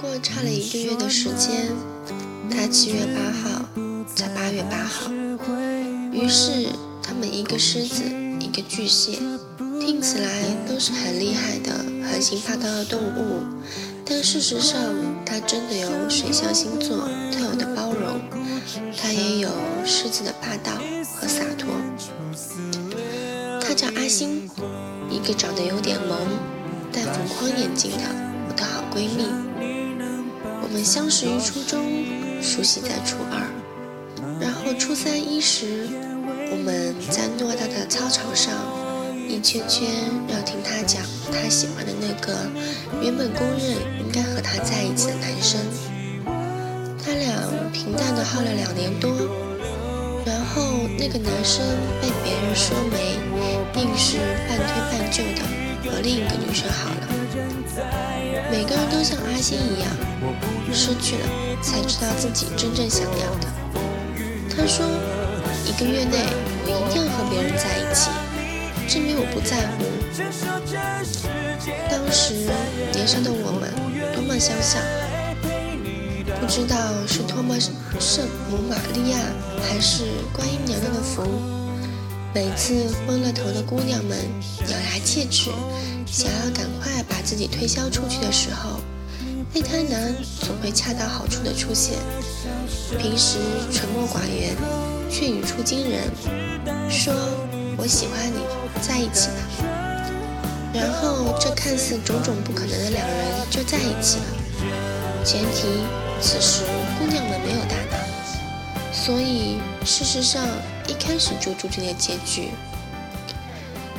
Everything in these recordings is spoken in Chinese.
过差了一个月的时间，他七月八号才八月八号。于是他们一个狮子，一个巨蟹，听起来都是很厉害的横行霸道的动物，但事实上，它真的有水象星座特有的包容，它也有狮子的霸道和洒脱。他叫阿星，一个长得有点萌、戴浮框眼镜的我的好闺蜜。我们相识于初中，熟悉在初二，然后初三一时，我们在偌大的操场上一圈圈要听他讲他喜欢的那个原本公认应该和他在一起的男生。他俩平淡的耗了两年多，然后那个男生被别人说没。硬是半推半就的和另一个女生好了。每个人都像阿星一样，失去了才知道自己真正想要的。他说，一个月内我一定要和别人在一起，证明我不在乎。当时年少的我们多么相像，不知道是托马圣母玛利亚还是观音娘娘的福。每次昏了头的姑娘们咬牙切齿，想要赶快把自己推销出去的时候，备胎男总会恰到好处的出现。平时沉默寡言，却语出惊人，说：“我喜欢你，在一起吧。”然后这看似种种不可能的两人就在一起了。前提，此时姑娘们没有大脑。所以，事实上一开始就注定了结局。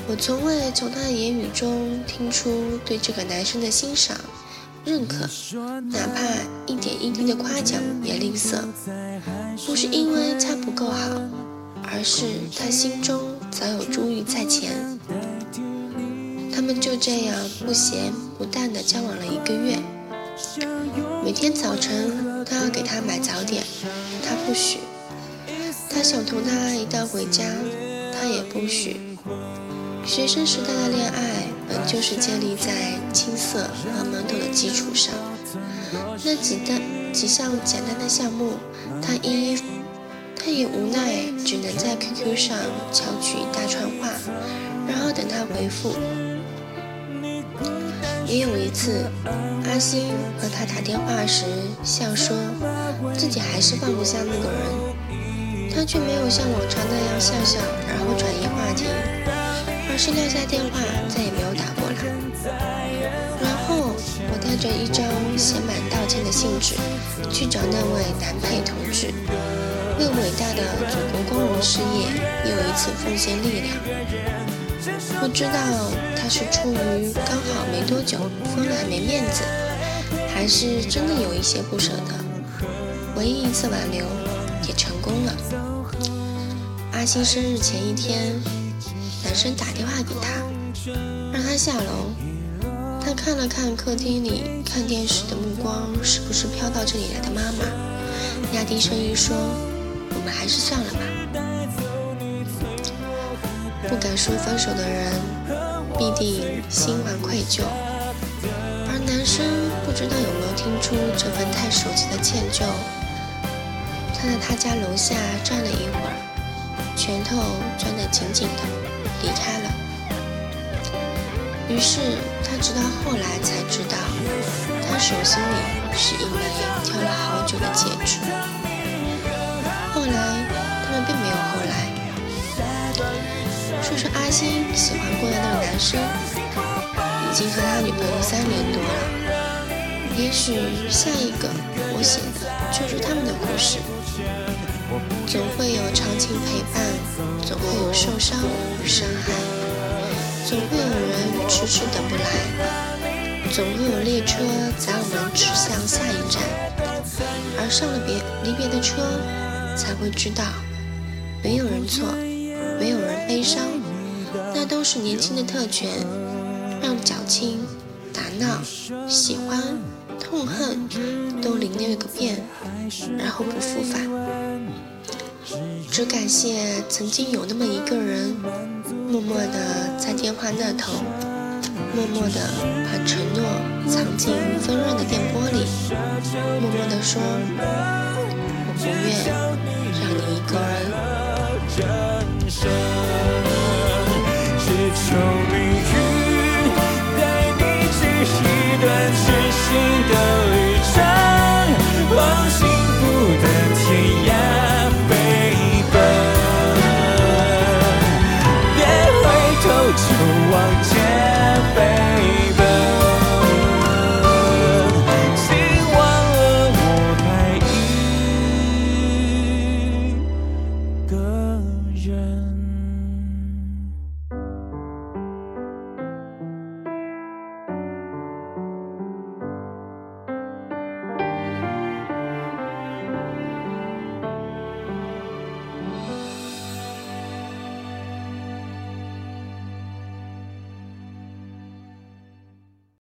我从未从他的言语中听出对这个男生的欣赏、认可，哪怕一点一滴的夸奖也吝啬。不是因为他不够好，而是他心中早有珠玉在前。他们就这样不咸不淡的交往了一个月。每天早晨都要给他买早点，他不许。他想同他一道回家，他也不许。学生时代的恋爱本就是建立在青涩和懵懂的基础上，那几单几项简单的项目，他一一，他也无奈，只能在 QQ 上敲取一大串话，然后等他回复。也有一次，阿星和他打电话时，笑说自己还是放不下那个人。他却没有像往常那样笑笑，然后转移话题，而是撂下电话，再也没有打过来。然后我带着一张写满道歉的信纸去找那位男配同志，为伟大的祖国光荣事业又一次奉献力量。不知道他是出于刚好没多久分了还没面子，还是真的有一些不舍得。唯一一次挽留。也成功了。阿星生日前一天，男生打电话给他，让他下楼。他看了看客厅里看电视的目光，是不是飘到这里来的妈妈？压低声音说：“我们还是算了吧。”不敢说分手的人，必定心怀愧疚。而男生不知道有没有听出这份太熟悉的歉疚。在他家楼下站了一会儿，拳头攥得紧紧的，离开了。于是他直到后来才知道，他手心里是一枚挑了好久的戒指。后来他们并没有后来。说说阿星喜欢过的那个男生，已经和他女朋友三年多了。也许下一个我写的就是他们的故事。总会有长情陪伴，总会有受伤与伤害，总会有人迟迟等不来，总会有列车载我们指向下一站，而上了别离别的车，才会知道，没有人错，没有人悲伤，那都是年轻的特权，让矫情、打闹、喜欢、痛恨都淋了一个遍，然后不复返。只感谢曾经有那么一个人，默默的在电话那头，默默的把承诺藏进温润的电波里，默默的说。我不愿让你一个人。